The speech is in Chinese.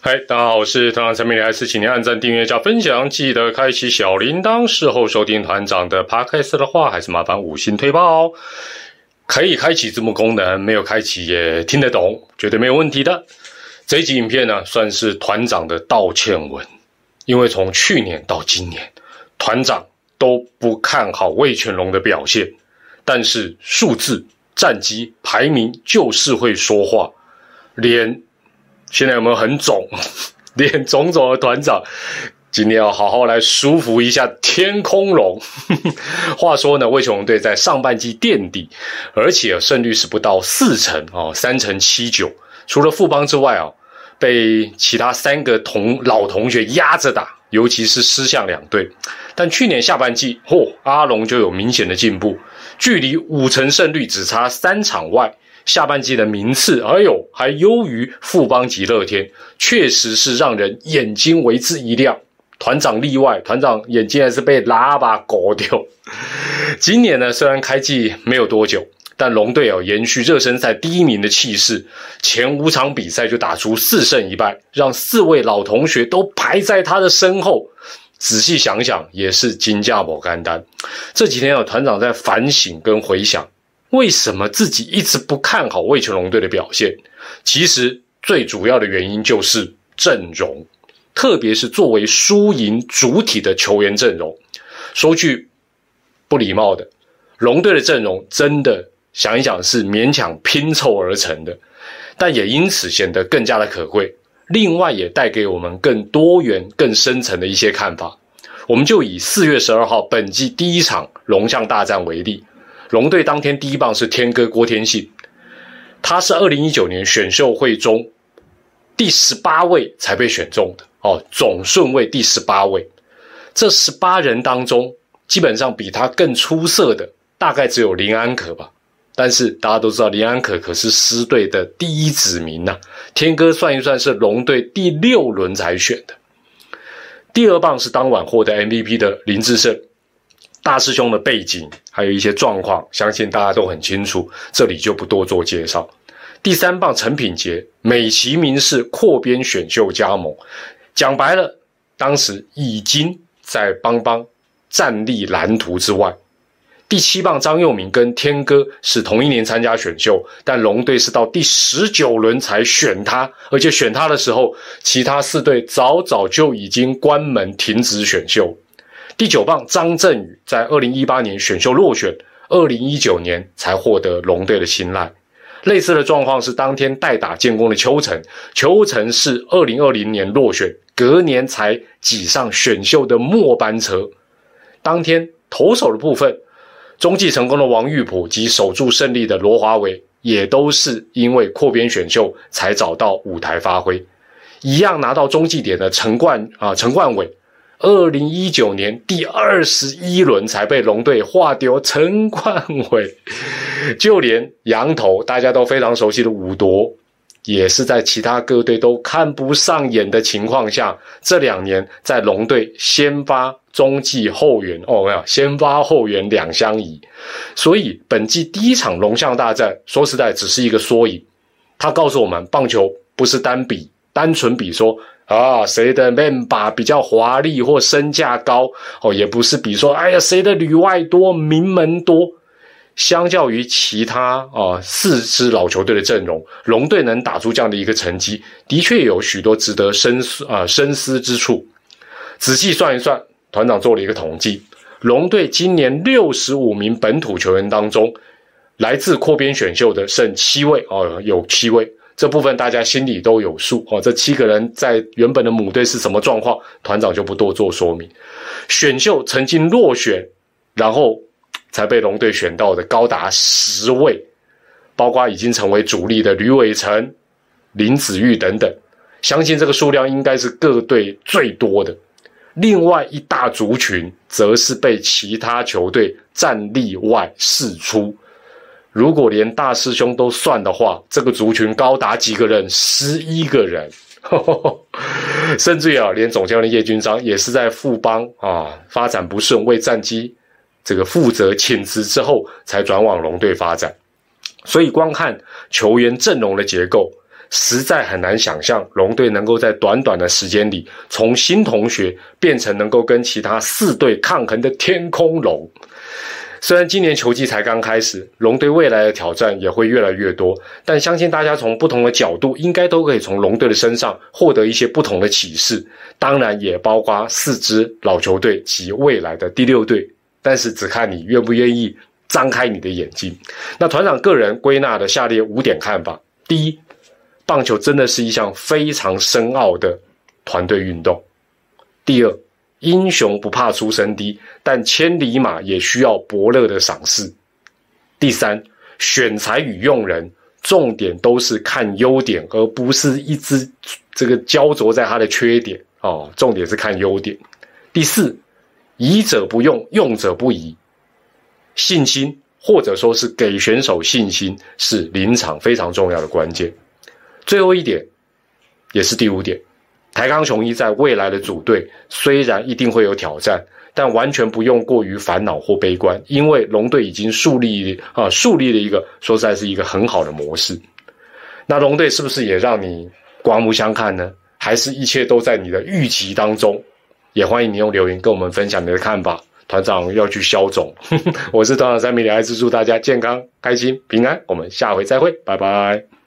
嗨，大家好，我是团长陈明，还是请您按赞、订阅、加分享，记得开启小铃铛。事后收听团长的 podcast 的话，还是麻烦五星推爆哦。可以开启字幕功能，没有开启也听得懂，绝对没有问题的。这一集影片呢，算是团长的道歉文，因为从去年到今年，团长都不看好魏全龙的表现，但是数字、战绩、排名就是会说话，连现在有没有很肿？脸肿肿的团长，今天要好好来舒服一下天空龙。话说呢，魏雄队在上半季垫底，而且胜率是不到四成哦，三成七九。除了富邦之外啊，被其他三个同老同学压着打，尤其是狮象两队。但去年下半季，嚯，阿龙就有明显的进步，距离五成胜率只差三场外。下半季的名次，哎呦，还优于富邦及乐天，确实是让人眼睛为之一亮。团长例外，团长眼睛还是被喇叭搞掉。今年呢，虽然开季没有多久，但龙队哦延续热身赛第一名的气势，前五场比赛就打出四胜一败，让四位老同学都排在他的身后。仔细想想，也是金价某干单。这几天啊，团长在反省跟回想。为什么自己一直不看好魏全龙队的表现？其实最主要的原因就是阵容，特别是作为输赢主体的球员阵容。说句不礼貌的，龙队的阵容真的想一想是勉强拼凑而成的，但也因此显得更加的可贵。另外，也带给我们更多元、更深层的一些看法。我们就以四月十二号本季第一场龙象大战为例。龙队当天第一棒是天哥郭天信，他是二零一九年选秀会中第十八位才被选中的哦，总顺位第十八位。这十八人当中，基本上比他更出色的大概只有林安可吧。但是大家都知道，林安可可是狮队的第一子民呐。天哥算一算是龙队第六轮才选的。第二棒是当晚获得 MVP 的林志胜。大师兄的背景还有一些状况，相信大家都很清楚，这里就不多做介绍。第三棒陈品杰，美其名是扩编选秀加盟，讲白了，当时已经在邦邦战力蓝图之外。第七棒张佑铭跟天哥是同一年参加选秀，但龙队是到第十九轮才选他，而且选他的时候，其他四队早早就已经关门停止选秀。第九棒张振宇在二零一八年选秀落选，二零一九年才获得龙队的青睐。类似的状况是当天代打建功的邱成，邱成是二零二零年落选，隔年才挤上选秀的末班车。当天投手的部分，中继成功的王玉普及守住胜利的罗华伟，也都是因为扩编选秀才找到舞台发挥。一样拿到中继点的陈冠啊，陈冠伟。二零一九年第二十一轮才被龙队划丢陈冠伟，就连羊头大家都非常熟悉的武夺，也是在其他各队都看不上眼的情况下，这两年在龙队先发中继后援哦，没有先发后援两相宜，所以本季第一场龙象大战，说实在只是一个缩影，他告诉我们，棒球不是单比单纯比说。啊，谁的面把比较华丽或身价高哦？也不是比说，哎呀，谁的旅外多、名门多。相较于其他啊四支老球队的阵容，龙队能打出这样的一个成绩，的确有许多值得深思啊深思之处。仔细算一算，团长做了一个统计，龙队今年六十五名本土球员当中，来自扩编选秀的剩七位哦，有七位。这部分大家心里都有数哦。这七个人在原本的母队是什么状况？团长就不多做说明。选秀曾经落选，然后才被龙队选到的高达十位，包括已经成为主力的吕伟成、林子玉等等。相信这个数量应该是各队最多的。另外一大族群，则是被其他球队战力外释出。如果连大师兄都算的话，这个族群高达几个人？十一个人，甚至于啊，连总教练叶军章也是在富邦啊发展不顺，为战机这个负责请辞之后，才转往龙队发展。所以，光看球员阵容的结构，实在很难想象龙队能够在短短的时间里，从新同学变成能够跟其他四队抗衡的天空龙。虽然今年球季才刚开始，龙队未来的挑战也会越来越多，但相信大家从不同的角度，应该都可以从龙队的身上获得一些不同的启示。当然，也包括四支老球队及未来的第六队。但是，只看你愿不愿意张开你的眼睛。那团长个人归纳的下列五点看法：第一，棒球真的是一项非常深奥的团队运动；第二，英雄不怕出身低，但千里马也需要伯乐的赏识。第三，选材与用人，重点都是看优点，而不是一直这个焦灼在他的缺点哦。重点是看优点。第四，疑者不用，用者不疑。信心或者说是给选手信心，是临场非常重要的关键。最后一点，也是第五点。台钢雄一在未来的组队虽然一定会有挑战，但完全不用过于烦恼或悲观，因为龙队已经树立啊树立了一个说实在是一个很好的模式。那龙队是不是也让你刮目相看呢？还是一切都在你的预期当中？也欢迎你用留言跟我们分享你的看法。团长要去消肿，我是团长三米李爱，祝大家健康、开心、平安。我们下回再会，拜拜。